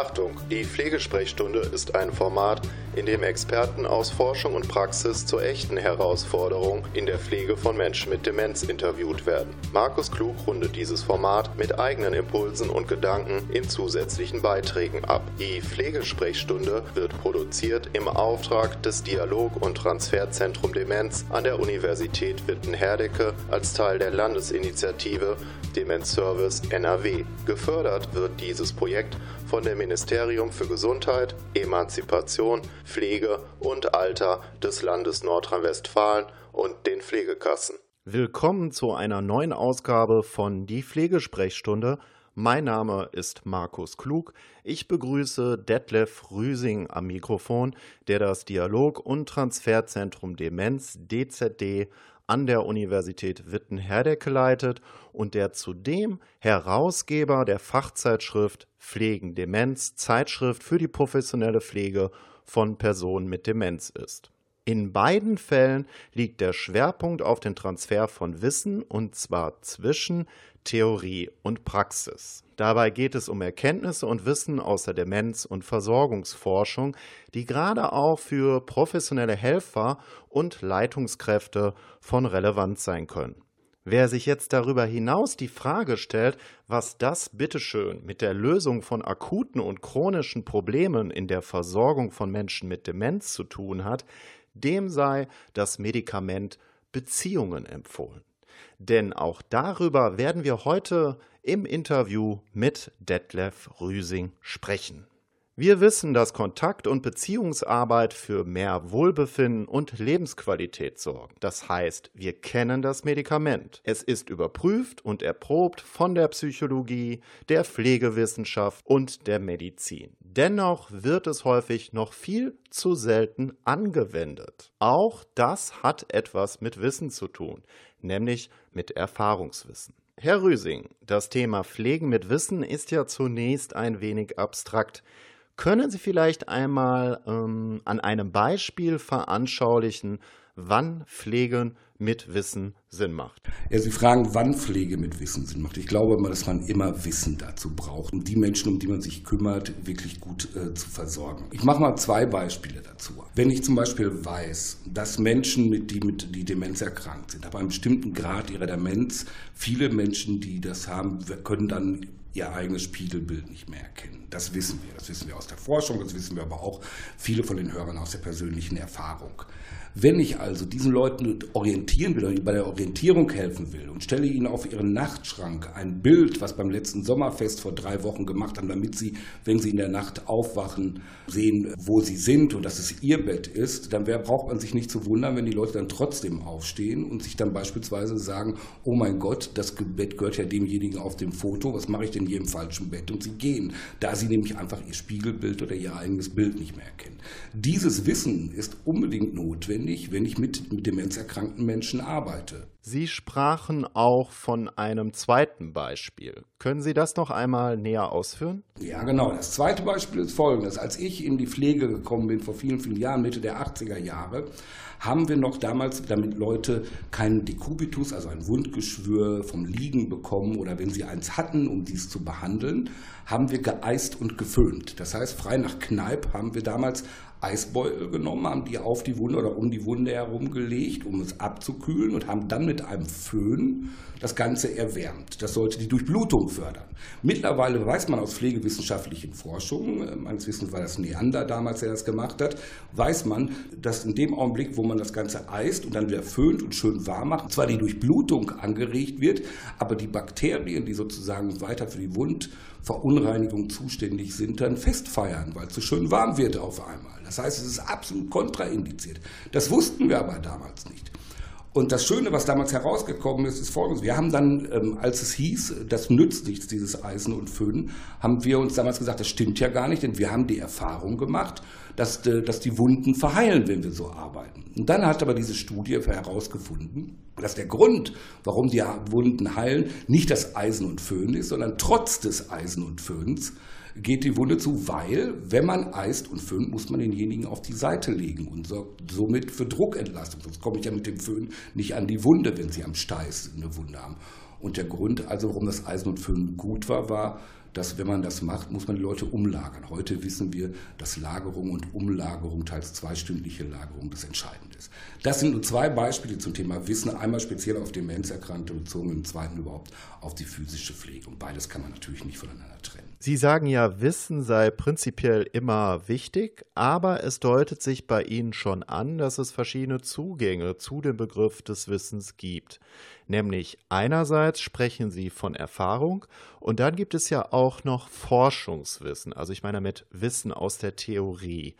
Achtung, die Pflegesprechstunde ist ein Format, in dem Experten aus Forschung und Praxis zu echten Herausforderungen in der Pflege von Menschen mit Demenz interviewt werden. Markus Klug rundet dieses Format mit eigenen Impulsen und Gedanken in zusätzlichen Beiträgen ab. Die Pflegesprechstunde wird produziert im Auftrag des Dialog- und Transferzentrum Demenz an der Universität Witten-Herdecke als Teil der Landesinitiative Demenzservice NRW. Gefördert wird dieses Projekt von dem Ministerium für Gesundheit, Emanzipation, Pflege und Alter des Landes Nordrhein-Westfalen und den Pflegekassen. Willkommen zu einer neuen Ausgabe von Die Pflegesprechstunde. Mein Name ist Markus Klug. Ich begrüße Detlef Rüsing am Mikrofon, der das Dialog- und Transferzentrum Demenz DZD an der Universität Witten-Herdecke leitet und der zudem Herausgeber der Fachzeitschrift Pflegen Demenz, Zeitschrift für die professionelle Pflege von Personen mit Demenz ist. In beiden Fällen liegt der Schwerpunkt auf den Transfer von Wissen und zwar zwischen Theorie und Praxis. Dabei geht es um Erkenntnisse und Wissen aus der Demenz- und Versorgungsforschung, die gerade auch für professionelle Helfer und Leitungskräfte von Relevanz sein können. Wer sich jetzt darüber hinaus die Frage stellt, was das bitteschön mit der Lösung von akuten und chronischen Problemen in der Versorgung von Menschen mit Demenz zu tun hat, dem sei das Medikament Beziehungen empfohlen. Denn auch darüber werden wir heute im Interview mit Detlef Rüsing sprechen. Wir wissen, dass Kontakt- und Beziehungsarbeit für mehr Wohlbefinden und Lebensqualität sorgen. Das heißt, wir kennen das Medikament. Es ist überprüft und erprobt von der Psychologie, der Pflegewissenschaft und der Medizin. Dennoch wird es häufig noch viel zu selten angewendet. Auch das hat etwas mit Wissen zu tun, nämlich mit Erfahrungswissen. Herr Rüsing, das Thema Pflegen mit Wissen ist ja zunächst ein wenig abstrakt. Können Sie vielleicht einmal ähm, an einem Beispiel veranschaulichen, wann Pflege mit Wissen Sinn macht? Ja, Sie fragen, wann Pflege mit Wissen Sinn macht. Ich glaube immer, dass man immer Wissen dazu braucht, um die Menschen, um die man sich kümmert, wirklich gut äh, zu versorgen. Ich mache mal zwei Beispiele dazu. Wenn ich zum Beispiel weiß, dass Menschen, mit, die mit die Demenz erkrankt sind, ab einem bestimmten Grad ihrer Demenz, viele Menschen, die das haben, können dann ihr eigenes Spiegelbild nicht mehr erkennen. Das wissen wir. Das wissen wir aus der Forschung, das wissen wir aber auch viele von den Hörern aus der persönlichen Erfahrung. Wenn ich also diesen Leuten orientieren will oder bei der Orientierung helfen will und stelle ihnen auf ihren Nachtschrank ein Bild, was beim letzten Sommerfest vor drei Wochen gemacht haben, damit sie, wenn sie in der Nacht aufwachen, sehen, wo sie sind und dass es ihr Bett ist, dann braucht man sich nicht zu wundern, wenn die Leute dann trotzdem aufstehen und sich dann beispielsweise sagen, oh mein Gott, das Bett gehört ja demjenigen auf dem Foto, was mache ich denn hier im falschen Bett? Und sie gehen, da sie nämlich einfach ihr Spiegelbild oder ihr eigenes Bild nicht mehr erkennen. Dieses Wissen ist unbedingt notwendig, wenn ich mit, mit demenzerkrankten Menschen arbeite. Sie sprachen auch von einem zweiten Beispiel. Können Sie das noch einmal näher ausführen? Ja, genau. Das zweite Beispiel ist folgendes. Als ich in die Pflege gekommen bin, vor vielen, vielen Jahren, Mitte der 80er Jahre, haben wir noch damals, damit Leute keinen Dekubitus, also ein Wundgeschwür vom Liegen bekommen oder wenn sie eins hatten, um dies zu behandeln, haben wir geeist und geföhnt. Das heißt, frei nach Kneipp haben wir damals Eisbeutel genommen, haben die auf die Wunde oder um die Wunde herumgelegt, um es abzukühlen und haben dann mit einem Föhn das Ganze erwärmt. Das sollte die Durchblutung fördern. Mittlerweile weiß man aus pflegewissenschaftlichen Forschungen, äh, meines Wissens war das Neander damals, der das gemacht hat, weiß man, dass in dem Augenblick, wo man das Ganze eist und dann wieder föhnt und schön warm macht, zwar die Durchblutung angeregt wird, aber die Bakterien, die sozusagen weiter für die Wundverunreinigung zuständig sind, dann festfeiern, weil es so schön warm wird auf einmal. Das heißt, es ist absolut kontraindiziert. Das wussten wir aber damals nicht. Und das Schöne, was damals herausgekommen ist, ist folgendes. Wir haben dann, ähm, als es hieß, das nützt nichts, dieses Eisen und Föhn, haben wir uns damals gesagt, das stimmt ja gar nicht, denn wir haben die Erfahrung gemacht, dass, äh, dass die Wunden verheilen, wenn wir so arbeiten. Und dann hat aber diese Studie herausgefunden, dass der Grund, warum die Wunden heilen, nicht das Eisen und Föhn ist, sondern trotz des Eisen und Föhns geht die Wunde zu, weil, wenn man eist und föhnt, muss man denjenigen auf die Seite legen und sorgt somit für Druckentlastung. Sonst komme ich ja mit dem Föhn nicht an die Wunde, wenn Sie am Steiß eine Wunde haben. Und der Grund, also warum das Eisen und Föhn gut war, war, dass wenn man das macht, muss man die Leute umlagern. Heute wissen wir, dass Lagerung und Umlagerung, teils zweistündliche Lagerung, das Entscheidende ist. Das sind nur zwei Beispiele zum Thema Wissen. Einmal speziell auf Demenzerkrankte bezogen, im zweiten überhaupt auf die physische Pflege. Und beides kann man natürlich nicht voneinander trennen. Sie sagen ja, Wissen sei prinzipiell immer wichtig, aber es deutet sich bei Ihnen schon an, dass es verschiedene Zugänge zu dem Begriff des Wissens gibt. Nämlich einerseits sprechen Sie von Erfahrung und dann gibt es ja auch noch Forschungswissen, also ich meine mit Wissen aus der Theorie.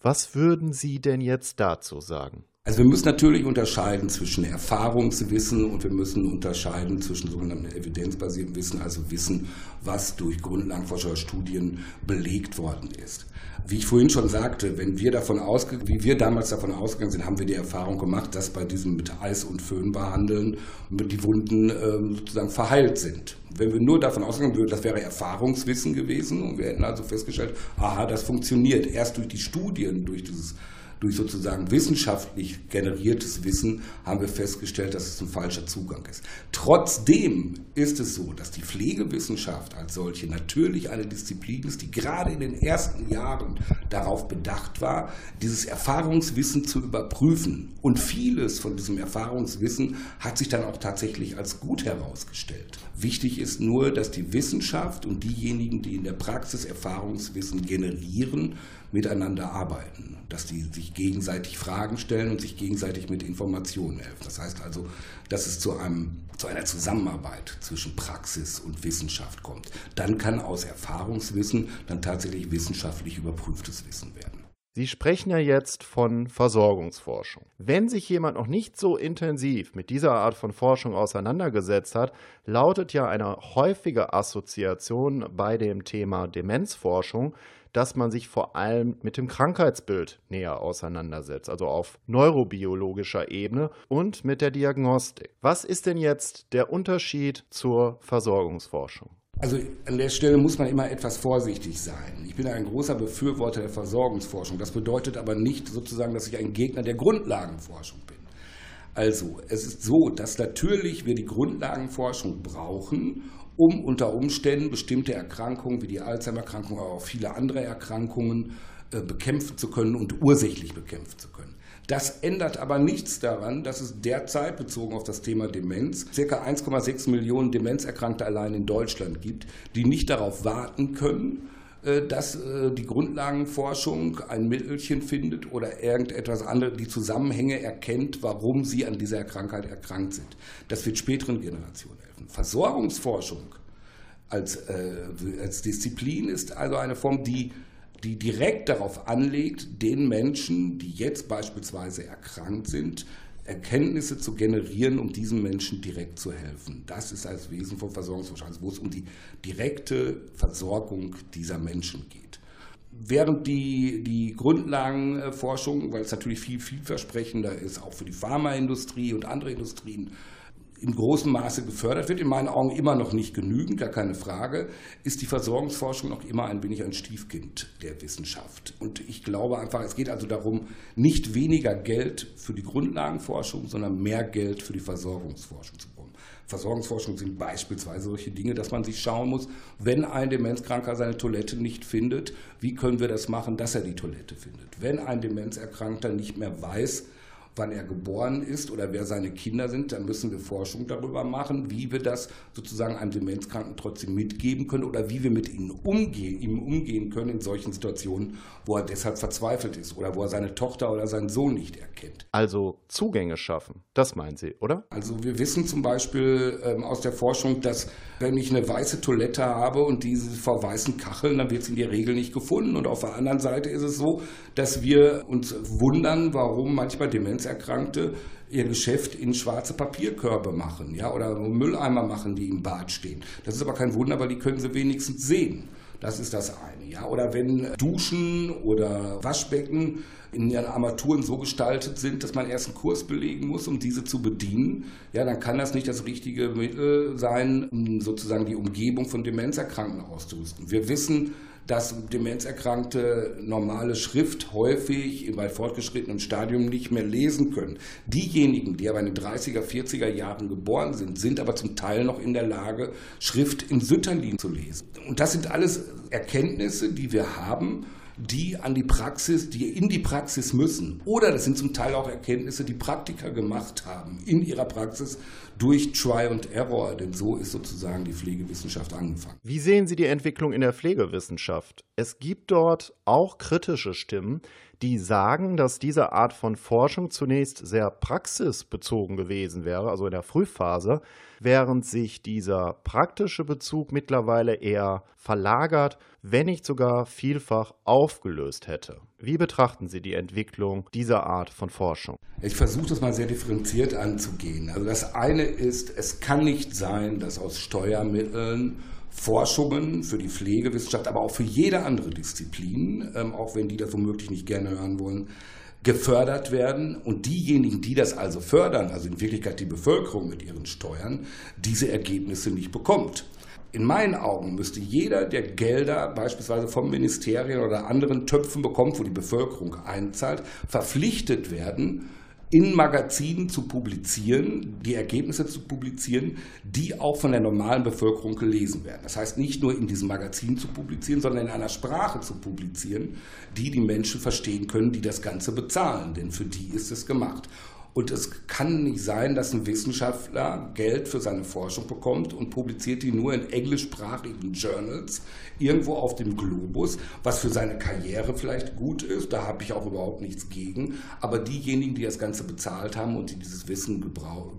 Was würden Sie denn jetzt dazu sagen? Also wir müssen natürlich unterscheiden zwischen Erfahrungswissen und wir müssen unterscheiden zwischen sogenannten evidenzbasiertem Wissen, also Wissen, was durch Grundlagenforscherstudien belegt worden ist. Wie ich vorhin schon sagte, wenn wir davon ausge wie wir damals davon ausgegangen sind, haben wir die Erfahrung gemacht, dass bei diesem mit Eis und Föhn behandeln die Wunden äh, sozusagen verheilt sind. Wenn wir nur davon ausgegangen würden, das wäre Erfahrungswissen gewesen und wir hätten also festgestellt, aha, das funktioniert erst durch die Studien, durch dieses durch sozusagen wissenschaftlich generiertes Wissen haben wir festgestellt, dass es ein falscher Zugang ist. Trotzdem ist es so, dass die Pflegewissenschaft als solche natürlich eine Disziplin ist, die gerade in den ersten Jahren darauf bedacht war, dieses Erfahrungswissen zu überprüfen. Und vieles von diesem Erfahrungswissen hat sich dann auch tatsächlich als gut herausgestellt. Wichtig ist nur, dass die Wissenschaft und diejenigen, die in der Praxis Erfahrungswissen generieren, miteinander arbeiten, dass die sich gegenseitig Fragen stellen und sich gegenseitig mit Informationen helfen. Das heißt also, dass es zu, einem, zu einer Zusammenarbeit zwischen Praxis und Wissenschaft kommt. Dann kann aus Erfahrungswissen dann tatsächlich wissenschaftlich überprüftes Wissen werden. Sie sprechen ja jetzt von Versorgungsforschung. Wenn sich jemand noch nicht so intensiv mit dieser Art von Forschung auseinandergesetzt hat, lautet ja eine häufige Assoziation bei dem Thema Demenzforschung, dass man sich vor allem mit dem Krankheitsbild näher auseinandersetzt, also auf neurobiologischer Ebene und mit der Diagnostik. Was ist denn jetzt der Unterschied zur Versorgungsforschung? Also an der Stelle muss man immer etwas vorsichtig sein. Ich bin ein großer Befürworter der Versorgungsforschung. Das bedeutet aber nicht sozusagen, dass ich ein Gegner der Grundlagenforschung bin. Also es ist so, dass natürlich wir die Grundlagenforschung brauchen, um unter Umständen bestimmte Erkrankungen wie die Alzheimer-Erkrankung, aber auch viele andere Erkrankungen äh, bekämpfen zu können und ursächlich bekämpfen zu können. Das ändert aber nichts daran, dass es derzeit bezogen auf das Thema Demenz ca. 1,6 Millionen Demenzerkrankte allein in Deutschland gibt, die nicht darauf warten können, dass äh, die Grundlagenforschung ein Mittelchen findet oder irgendetwas anderes, die Zusammenhänge erkennt, warum sie an dieser Krankheit erkrankt sind. Das wird späteren Generationen helfen. Versorgungsforschung als, äh, als Disziplin ist also eine Form, die die direkt darauf anlegt, den Menschen, die jetzt beispielsweise erkrankt sind, Erkenntnisse zu generieren, um diesen Menschen direkt zu helfen. Das ist das Wesen von Versorgungsforschung, also wo es um die direkte Versorgung dieser Menschen geht. Während die, die Grundlagenforschung, weil es natürlich viel vielversprechender ist, auch für die Pharmaindustrie und andere Industrien, in großem Maße gefördert wird, in meinen Augen immer noch nicht genügend, gar keine Frage, ist die Versorgungsforschung noch immer ein wenig ein Stiefkind der Wissenschaft. Und ich glaube einfach, es geht also darum, nicht weniger Geld für die Grundlagenforschung, sondern mehr Geld für die Versorgungsforschung zu bekommen. Versorgungsforschung sind beispielsweise solche Dinge, dass man sich schauen muss, wenn ein Demenzkranker seine Toilette nicht findet, wie können wir das machen, dass er die Toilette findet? Wenn ein Demenzerkrankter nicht mehr weiß, wann er geboren ist oder wer seine Kinder sind, dann müssen wir Forschung darüber machen, wie wir das sozusagen einem Demenzkranken trotzdem mitgeben können oder wie wir mit ihm umgehen, ihm umgehen können in solchen Situationen, wo er deshalb verzweifelt ist oder wo er seine Tochter oder seinen Sohn nicht erkennt. Also Zugänge schaffen, das meinen Sie, oder? Also wir wissen zum Beispiel ähm, aus der Forschung, dass wenn ich eine weiße Toilette habe und diese vor weißen Kacheln, dann wird sie in der Regel nicht gefunden. Und auf der anderen Seite ist es so, dass wir uns wundern, warum manchmal Demenzerkrankte ihr Geschäft in schwarze Papierkörbe machen, ja, oder Mülleimer machen, die im Bad stehen. Das ist aber kein Wunder, weil die können sie wenigstens sehen. Das ist das eine, ja. Oder wenn Duschen oder Waschbecken in ihren Armaturen so gestaltet sind, dass man erst einen Kurs belegen muss, um diese zu bedienen, ja, dann kann das nicht das richtige Mittel sein, um sozusagen die Umgebung von Demenzerkrankten auszurüsten. Wir wissen, dass Demenzerkrankte normale Schrift häufig bei fortgeschrittenem Stadium nicht mehr lesen können. Diejenigen, die aber in den 30er, 40er Jahren geboren sind, sind aber zum Teil noch in der Lage, Schrift in Sütterlin zu lesen. Und das sind alles Erkenntnisse, die wir haben die an die Praxis, die in die Praxis müssen. Oder das sind zum Teil auch Erkenntnisse, die Praktiker gemacht haben in ihrer Praxis durch Try und Error, denn so ist sozusagen die Pflegewissenschaft angefangen. Wie sehen Sie die Entwicklung in der Pflegewissenschaft? Es gibt dort auch kritische Stimmen, die sagen, dass diese Art von Forschung zunächst sehr praxisbezogen gewesen wäre, also in der Frühphase, während sich dieser praktische Bezug mittlerweile eher verlagert, wenn nicht sogar vielfach aufgelöst hätte. Wie betrachten Sie die Entwicklung dieser Art von Forschung? Ich versuche das mal sehr differenziert anzugehen. Also das eine ist, es kann nicht sein, dass aus Steuermitteln Forschungen für die Pflegewissenschaft, aber auch für jede andere Disziplin, ähm, auch wenn die das womöglich nicht gerne hören wollen, gefördert werden und diejenigen, die das also fördern, also in Wirklichkeit die Bevölkerung mit ihren Steuern, diese Ergebnisse nicht bekommt. In meinen Augen müsste jeder, der Gelder beispielsweise vom Ministerien oder anderen Töpfen bekommt, wo die Bevölkerung einzahlt, verpflichtet werden, in Magazinen zu publizieren, die Ergebnisse zu publizieren, die auch von der normalen Bevölkerung gelesen werden. Das heißt nicht nur in diesem Magazin zu publizieren, sondern in einer Sprache zu publizieren, die die Menschen verstehen können, die das Ganze bezahlen, denn für die ist es gemacht. Und es kann nicht sein, dass ein Wissenschaftler Geld für seine Forschung bekommt und publiziert die nur in englischsprachigen Journals irgendwo auf dem Globus, was für seine Karriere vielleicht gut ist. Da habe ich auch überhaupt nichts gegen. Aber diejenigen, die das Ganze bezahlt haben und die dieses Wissen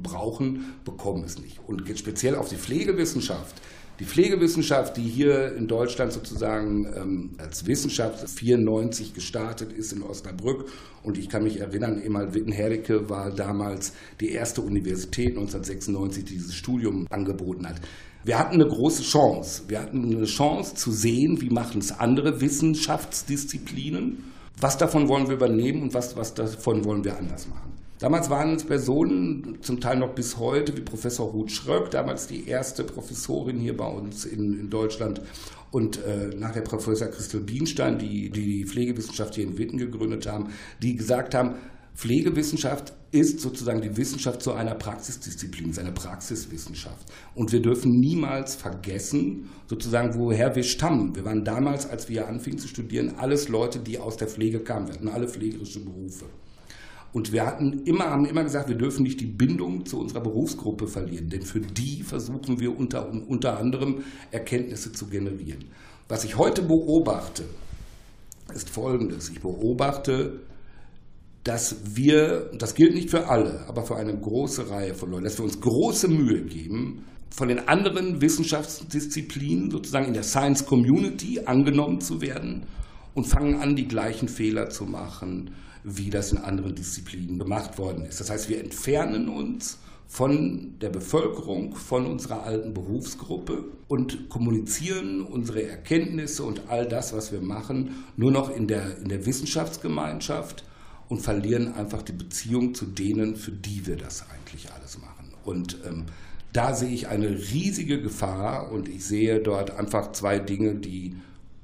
brauchen, bekommen es nicht. Und speziell auf die Pflegewissenschaft die Pflegewissenschaft, die hier in Deutschland sozusagen ähm, als Wissenschaft 94 gestartet ist in Osnabrück und ich kann mich erinnern, Emal Wittenherdecke war damals die erste Universität 1996, die dieses Studium angeboten hat. Wir hatten eine große Chance. Wir hatten eine Chance zu sehen, wie machen es andere Wissenschaftsdisziplinen. Was davon wollen wir übernehmen und was, was davon wollen wir anders machen. Damals waren es Personen, zum Teil noch bis heute, wie Professor Ruth Schröck, damals die erste Professorin hier bei uns in, in Deutschland, und äh, nachher Professor Christel Bienstein, die, die Pflegewissenschaft hier in Witten gegründet haben, die gesagt haben, Pflegewissenschaft ist sozusagen die Wissenschaft zu einer Praxisdisziplin, ist eine Praxiswissenschaft. Und wir dürfen niemals vergessen, sozusagen, woher wir stammen. Wir waren damals, als wir anfingen zu studieren, alles Leute, die aus der Pflege kamen. Wir hatten alle pflegerische Berufe. Und wir hatten immer, haben immer gesagt, wir dürfen nicht die Bindung zu unserer Berufsgruppe verlieren, denn für die versuchen wir unter, unter anderem Erkenntnisse zu generieren. Was ich heute beobachte, ist Folgendes. Ich beobachte, dass wir, das gilt nicht für alle, aber für eine große Reihe von Leuten, dass wir uns große Mühe geben, von den anderen Wissenschaftsdisziplinen sozusagen in der Science Community angenommen zu werden und fangen an, die gleichen Fehler zu machen, wie das in anderen Disziplinen gemacht worden ist. Das heißt, wir entfernen uns von der Bevölkerung, von unserer alten Berufsgruppe und kommunizieren unsere Erkenntnisse und all das, was wir machen, nur noch in der, in der Wissenschaftsgemeinschaft und verlieren einfach die Beziehung zu denen, für die wir das eigentlich alles machen. Und ähm, da sehe ich eine riesige Gefahr und ich sehe dort einfach zwei Dinge, die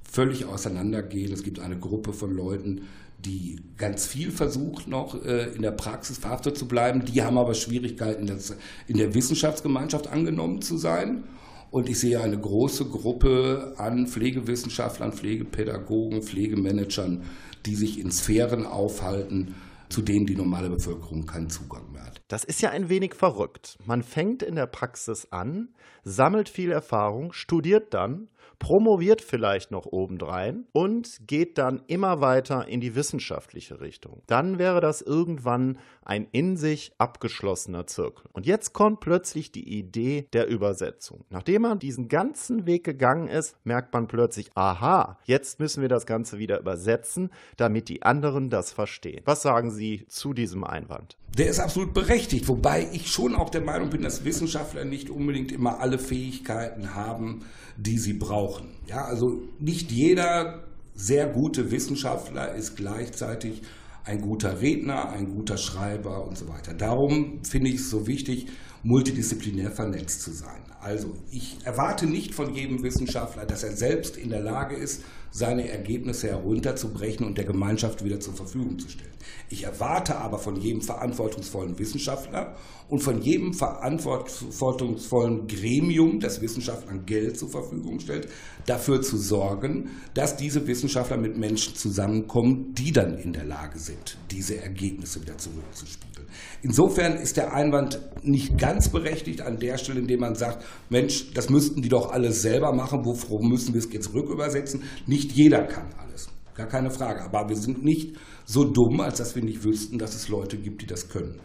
völlig auseinandergehen. Es gibt eine Gruppe von Leuten, die ganz viel versucht noch äh, in der Praxis verhaftet zu bleiben. Die haben aber Schwierigkeiten, das, in der Wissenschaftsgemeinschaft angenommen zu sein. Und ich sehe eine große Gruppe an Pflegewissenschaftlern, Pflegepädagogen, Pflegemanagern, die sich in Sphären aufhalten, zu denen die normale Bevölkerung keinen Zugang mehr hat. Das ist ja ein wenig verrückt. Man fängt in der Praxis an, sammelt viel Erfahrung, studiert dann promoviert vielleicht noch obendrein und geht dann immer weiter in die wissenschaftliche Richtung. Dann wäre das irgendwann ein in sich abgeschlossener Zirkel. Und jetzt kommt plötzlich die Idee der Übersetzung. Nachdem man diesen ganzen Weg gegangen ist, merkt man plötzlich, aha, jetzt müssen wir das Ganze wieder übersetzen, damit die anderen das verstehen. Was sagen Sie zu diesem Einwand? Der ist absolut berechtigt, wobei ich schon auch der Meinung bin, dass Wissenschaftler nicht unbedingt immer alle Fähigkeiten haben, die sie brauchen. Ja, also nicht jeder sehr gute Wissenschaftler ist gleichzeitig ein guter Redner, ein guter Schreiber und so weiter. Darum finde ich es so wichtig, multidisziplinär vernetzt zu sein. Also ich erwarte nicht von jedem Wissenschaftler, dass er selbst in der Lage ist, seine Ergebnisse herunterzubrechen und der Gemeinschaft wieder zur Verfügung zu stellen. Ich erwarte aber von jedem verantwortungsvollen Wissenschaftler und von jedem verantwortungsvollen Gremium, das Wissenschaftlern Geld zur Verfügung stellt, dafür zu sorgen, dass diese Wissenschaftler mit Menschen zusammenkommen, die dann in der Lage sind, diese Ergebnisse wieder zurückzuspiegeln. Insofern ist der Einwand nicht ganz berechtigt an der Stelle, indem man sagt, Mensch, das müssten die doch alles selber machen, worum müssen wir es jetzt rückübersetzen? Nicht jeder kann alles, gar keine Frage. Aber wir sind nicht so dumm, als dass wir nicht wüssten, dass es Leute gibt, die das können.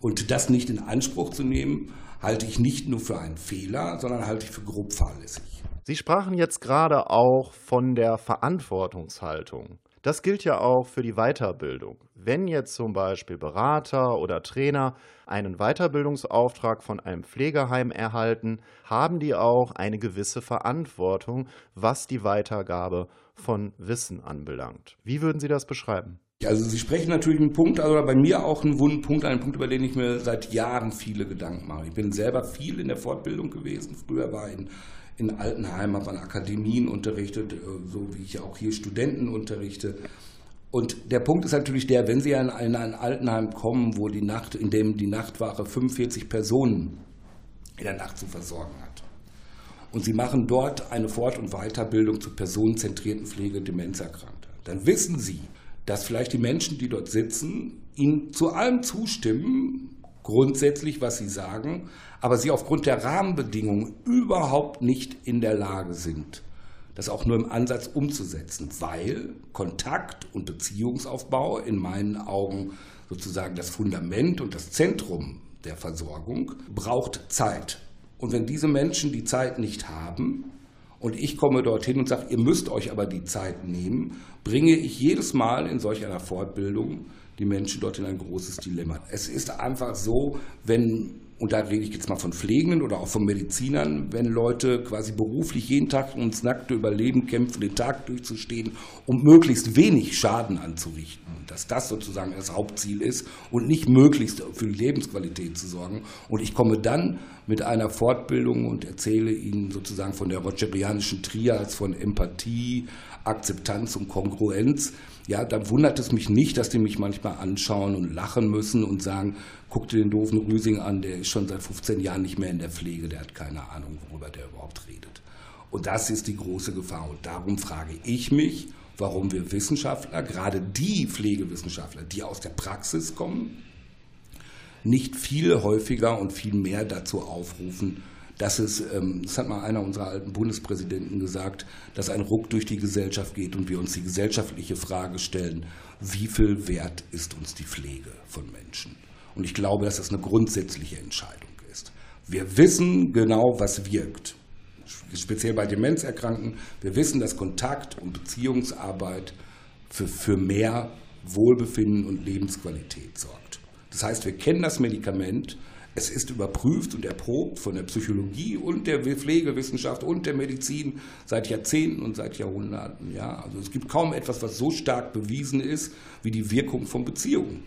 Und das nicht in Anspruch zu nehmen, halte ich nicht nur für einen Fehler, sondern halte ich für grob fahrlässig. Sie sprachen jetzt gerade auch von der Verantwortungshaltung. Das gilt ja auch für die Weiterbildung. Wenn jetzt zum Beispiel Berater oder Trainer einen Weiterbildungsauftrag von einem Pflegeheim erhalten, haben die auch eine gewisse Verantwortung, was die Weitergabe von Wissen anbelangt. Wie würden Sie das beschreiben? Also Sie sprechen natürlich einen Punkt, also bei mir auch einen wunden Punkt, einen Punkt, über den ich mir seit Jahren viele Gedanken mache. Ich bin selber viel in der Fortbildung gewesen. Früher war in, in Altenheim, habe an Akademien unterrichtet, äh, so wie ich auch hier Studenten unterrichte. Und der Punkt ist natürlich der, wenn Sie in ein, Altenheim kommen, wo die Nacht, in dem die Nachtwache 45 Personen in der Nacht zu versorgen hat. Und Sie machen dort eine Fort- und Weiterbildung zur personenzentrierten Pflege Demenzerkrankter. Dann wissen Sie, dass vielleicht die Menschen, die dort sitzen, ihnen zu allem zustimmen, grundsätzlich, was sie sagen, aber sie aufgrund der Rahmenbedingungen überhaupt nicht in der Lage sind, das auch nur im Ansatz umzusetzen, weil Kontakt und Beziehungsaufbau in meinen Augen sozusagen das Fundament und das Zentrum der Versorgung braucht Zeit. Und wenn diese Menschen die Zeit nicht haben, und ich komme dorthin und sage, ihr müsst euch aber die Zeit nehmen, bringe ich jedes Mal in solch einer Fortbildung die Menschen dort in ein großes Dilemma. Es ist einfach so, wenn und da rede ich jetzt mal von Pflegenden oder auch von Medizinern, wenn Leute quasi beruflich jeden Tag ums nackte Überleben kämpfen, den Tag durchzustehen, um möglichst wenig Schaden anzurichten, dass das sozusagen das Hauptziel ist und nicht möglichst für die Lebensqualität zu sorgen. Und ich komme dann mit einer Fortbildung und erzähle ihnen sozusagen von der rogerianischen Trias von Empathie, Akzeptanz und Kongruenz ja, da wundert es mich nicht, dass die mich manchmal anschauen und lachen müssen und sagen, guck dir den doofen Rüsing an, der ist schon seit 15 Jahren nicht mehr in der Pflege, der hat keine Ahnung, worüber der überhaupt redet. Und das ist die große Gefahr. Und darum frage ich mich, warum wir Wissenschaftler, gerade die Pflegewissenschaftler, die aus der Praxis kommen, nicht viel häufiger und viel mehr dazu aufrufen, dass es, ähm, das hat mal einer unserer alten Bundespräsidenten gesagt, dass ein Ruck durch die Gesellschaft geht und wir uns die gesellschaftliche Frage stellen, wie viel wert ist uns die Pflege von Menschen? Und ich glaube, dass das eine grundsätzliche Entscheidung ist. Wir wissen genau, was wirkt. Speziell bei Demenzerkrankten. Wir wissen, dass Kontakt und Beziehungsarbeit für, für mehr Wohlbefinden und Lebensqualität sorgt. Das heißt, wir kennen das Medikament, es ist überprüft und erprobt von der Psychologie und der Pflegewissenschaft und der Medizin seit Jahrzehnten und seit Jahrhunderten. Ja, also es gibt kaum etwas, was so stark bewiesen ist wie die Wirkung von Beziehungen.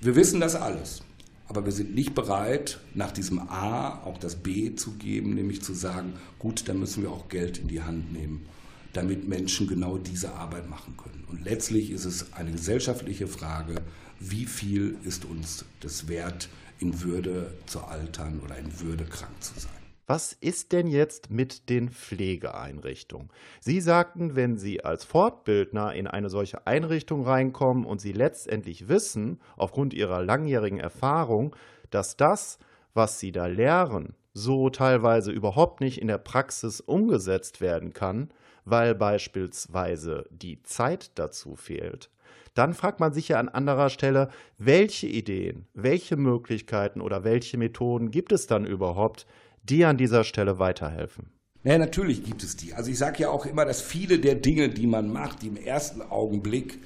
Wir wissen das alles, aber wir sind nicht bereit, nach diesem A auch das B zu geben, nämlich zu sagen, gut, dann müssen wir auch Geld in die Hand nehmen, damit Menschen genau diese Arbeit machen können. Und letztlich ist es eine gesellschaftliche Frage, wie viel ist uns das wert, in Würde zu altern oder in Würde krank zu sein. Was ist denn jetzt mit den Pflegeeinrichtungen? Sie sagten, wenn Sie als Fortbildner in eine solche Einrichtung reinkommen und Sie letztendlich wissen, aufgrund Ihrer langjährigen Erfahrung, dass das, was Sie da lehren, so teilweise überhaupt nicht in der Praxis umgesetzt werden kann, weil beispielsweise die Zeit dazu fehlt, dann fragt man sich ja an anderer Stelle, welche Ideen, welche Möglichkeiten oder welche Methoden gibt es dann überhaupt, die an dieser Stelle weiterhelfen? Ja, natürlich gibt es die. Also ich sage ja auch immer, dass viele der Dinge, die man macht, die im ersten Augenblick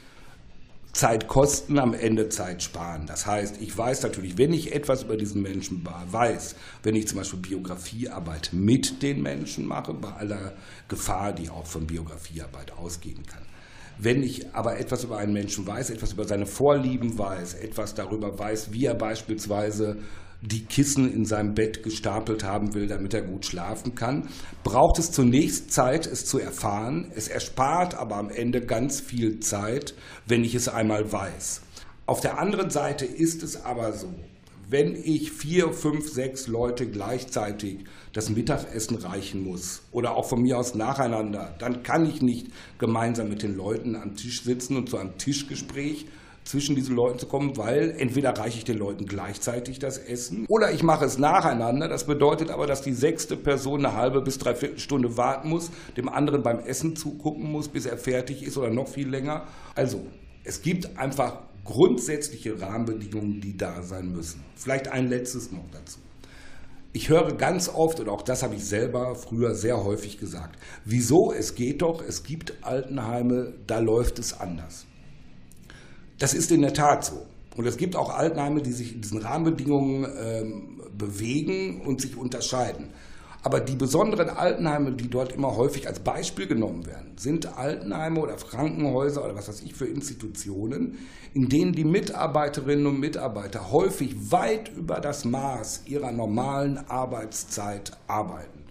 Zeit kosten, am Ende Zeit sparen. Das heißt, ich weiß natürlich, wenn ich etwas über diesen Menschen weiß, wenn ich zum Beispiel Biografiearbeit mit den Menschen mache, bei aller Gefahr, die auch von Biografiearbeit ausgehen kann, wenn ich aber etwas über einen Menschen weiß, etwas über seine Vorlieben weiß, etwas darüber weiß, wie er beispielsweise die Kissen in seinem Bett gestapelt haben will, damit er gut schlafen kann, braucht es zunächst Zeit, es zu erfahren. Es erspart aber am Ende ganz viel Zeit, wenn ich es einmal weiß. Auf der anderen Seite ist es aber so, wenn ich vier, fünf, sechs Leute gleichzeitig das Mittagessen reichen muss oder auch von mir aus nacheinander, dann kann ich nicht gemeinsam mit den Leuten am Tisch sitzen und zu einem Tischgespräch zwischen diesen Leuten zu kommen, weil entweder reiche ich den Leuten gleichzeitig das Essen oder ich mache es nacheinander. Das bedeutet aber, dass die sechste Person eine halbe bis dreiviertel Stunde warten muss, dem anderen beim Essen zugucken muss, bis er fertig ist oder noch viel länger. Also, es gibt einfach grundsätzliche Rahmenbedingungen, die da sein müssen. Vielleicht ein letztes noch dazu. Ich höre ganz oft, und auch das habe ich selber früher sehr häufig gesagt, wieso, es geht doch, es gibt Altenheime, da läuft es anders. Das ist in der Tat so. Und es gibt auch Altenheime, die sich in diesen Rahmenbedingungen ähm, bewegen und sich unterscheiden. Aber die besonderen Altenheime, die dort immer häufig als Beispiel genommen werden, sind Altenheime oder Krankenhäuser oder was weiß ich für Institutionen, in denen die Mitarbeiterinnen und Mitarbeiter häufig weit über das Maß ihrer normalen Arbeitszeit arbeiten.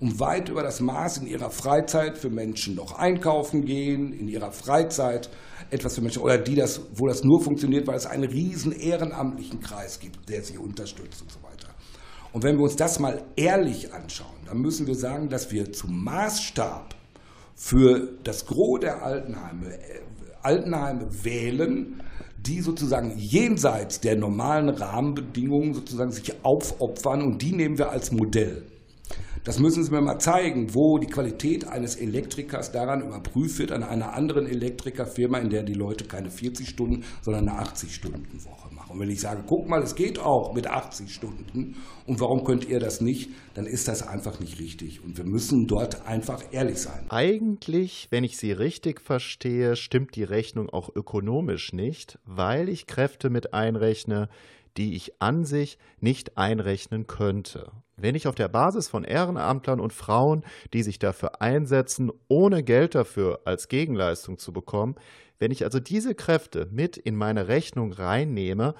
Und weit über das Maß in ihrer Freizeit für Menschen noch einkaufen gehen, in ihrer Freizeit etwas für Menschen, oder die das, wo das nur funktioniert, weil es einen riesen ehrenamtlichen Kreis gibt, der sie unterstützt und so weiter. Und wenn wir uns das mal ehrlich anschauen, dann müssen wir sagen, dass wir zum Maßstab für das Gros der Altenheime, äh, Altenheime wählen, die sozusagen jenseits der normalen Rahmenbedingungen sozusagen sich aufopfern und die nehmen wir als Modell. Das müssen Sie mir mal zeigen, wo die Qualität eines Elektrikers daran überprüft wird an einer anderen Elektrikerfirma, in der die Leute keine 40 Stunden, sondern eine 80-Stunden-Woche machen. Und wenn ich sage, guck mal, es geht auch mit 80 Stunden und warum könnt ihr das nicht, dann ist das einfach nicht richtig. Und wir müssen dort einfach ehrlich sein. Eigentlich, wenn ich Sie richtig verstehe, stimmt die Rechnung auch ökonomisch nicht, weil ich Kräfte mit einrechne, die ich an sich nicht einrechnen könnte. Wenn ich auf der Basis von Ehrenamtlern und Frauen, die sich dafür einsetzen, ohne Geld dafür als Gegenleistung zu bekommen, wenn ich also diese Kräfte mit in meine Rechnung reinnehme,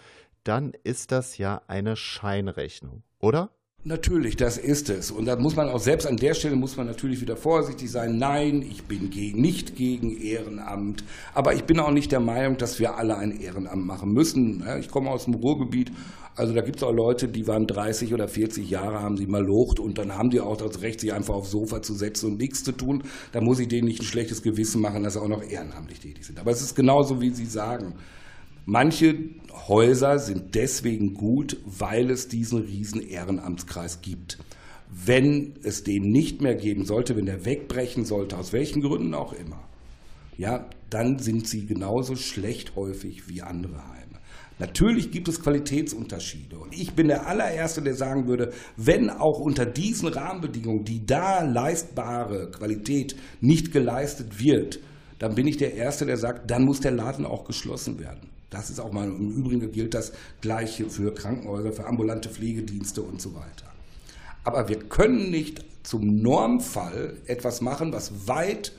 dann ist das ja eine Scheinrechnung, oder? Natürlich, das ist es. Und da muss man auch selbst an der Stelle muss man natürlich wieder vorsichtig sein. Nein, ich bin gegen, nicht gegen Ehrenamt. Aber ich bin auch nicht der Meinung, dass wir alle ein Ehrenamt machen müssen. Ich komme aus dem Ruhrgebiet. Also da gibt es auch Leute, die waren 30 oder 40 Jahre, haben sie mal locht und dann haben die auch das Recht, sich einfach aufs Sofa zu setzen und nichts zu tun. Da muss ich denen nicht ein schlechtes Gewissen machen, dass sie auch noch ehrenamtlich tätig sind. Aber es ist genauso, wie Sie sagen. Manche Häuser sind deswegen gut, weil es diesen riesen Ehrenamtskreis gibt. Wenn es den nicht mehr geben sollte, wenn der wegbrechen sollte, aus welchen Gründen auch immer, ja, dann sind sie genauso schlecht häufig wie andere Heime. Natürlich gibt es Qualitätsunterschiede. Und ich bin der allererste, der sagen würde, wenn auch unter diesen Rahmenbedingungen die da leistbare Qualität nicht geleistet wird, dann bin ich der Erste, der sagt, dann muss der Laden auch geschlossen werden. Das ist auch mal, im Übrigen gilt das Gleiche für Krankenhäuser, für ambulante Pflegedienste und so weiter. Aber wir können nicht zum Normfall etwas machen, was weit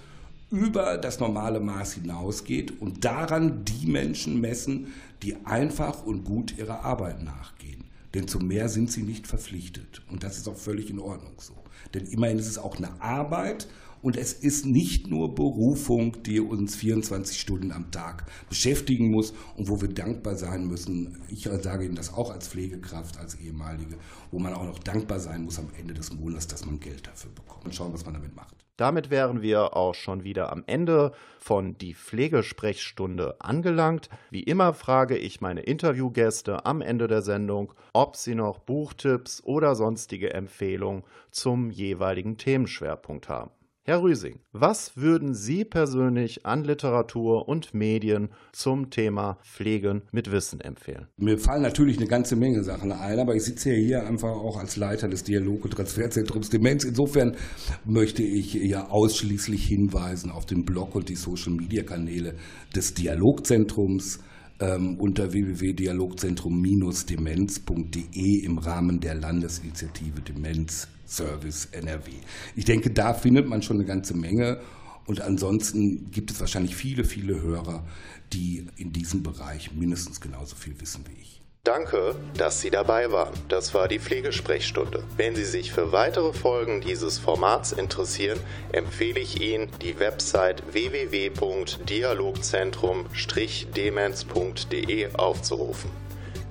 über das normale Maß hinausgeht und daran die Menschen messen, die einfach und gut ihrer Arbeit nachgehen. Denn zu mehr sind sie nicht verpflichtet. Und das ist auch völlig in Ordnung so. Denn immerhin ist es auch eine Arbeit und es ist nicht nur Berufung, die uns 24 Stunden am Tag beschäftigen muss und wo wir dankbar sein müssen. Ich sage Ihnen das auch als Pflegekraft, als ehemalige, wo man auch noch dankbar sein muss am Ende des Monats, dass man Geld dafür bekommt. Und schauen, was man damit macht. Damit wären wir auch schon wieder am Ende von die Pflegesprechstunde angelangt. Wie immer frage ich meine Interviewgäste am Ende der Sendung, ob sie noch Buchtipps oder sonstige Empfehlungen zum jeweiligen Themenschwerpunkt haben. Herr Rüsing, was würden Sie persönlich an Literatur und Medien zum Thema Pflegen mit Wissen empfehlen? Mir fallen natürlich eine ganze Menge Sachen ein, aber ich sitze ja hier einfach auch als Leiter des Dialog- und Transferzentrums Demenz. Insofern möchte ich ja ausschließlich hinweisen auf den Blog und die Social-Media-Kanäle des Dialogzentrums ähm, unter www.dialogzentrum-demenz.de im Rahmen der Landesinitiative Demenz Service NRW. Ich denke, da findet man schon eine ganze Menge. Und ansonsten gibt es wahrscheinlich viele, viele Hörer, die in diesem Bereich mindestens genauso viel wissen wie ich. Danke, dass Sie dabei waren. Das war die Pflegesprechstunde. Wenn Sie sich für weitere Folgen dieses Formats interessieren, empfehle ich Ihnen, die Website www.dialogzentrum-demenz.de aufzurufen.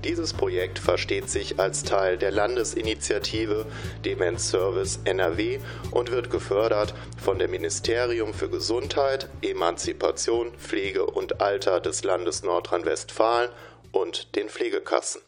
Dieses Projekt versteht sich als Teil der Landesinitiative Demenz Service NRW und wird gefördert von dem Ministerium für Gesundheit, Emanzipation, Pflege und Alter des Landes Nordrhein-Westfalen und den Pflegekassen.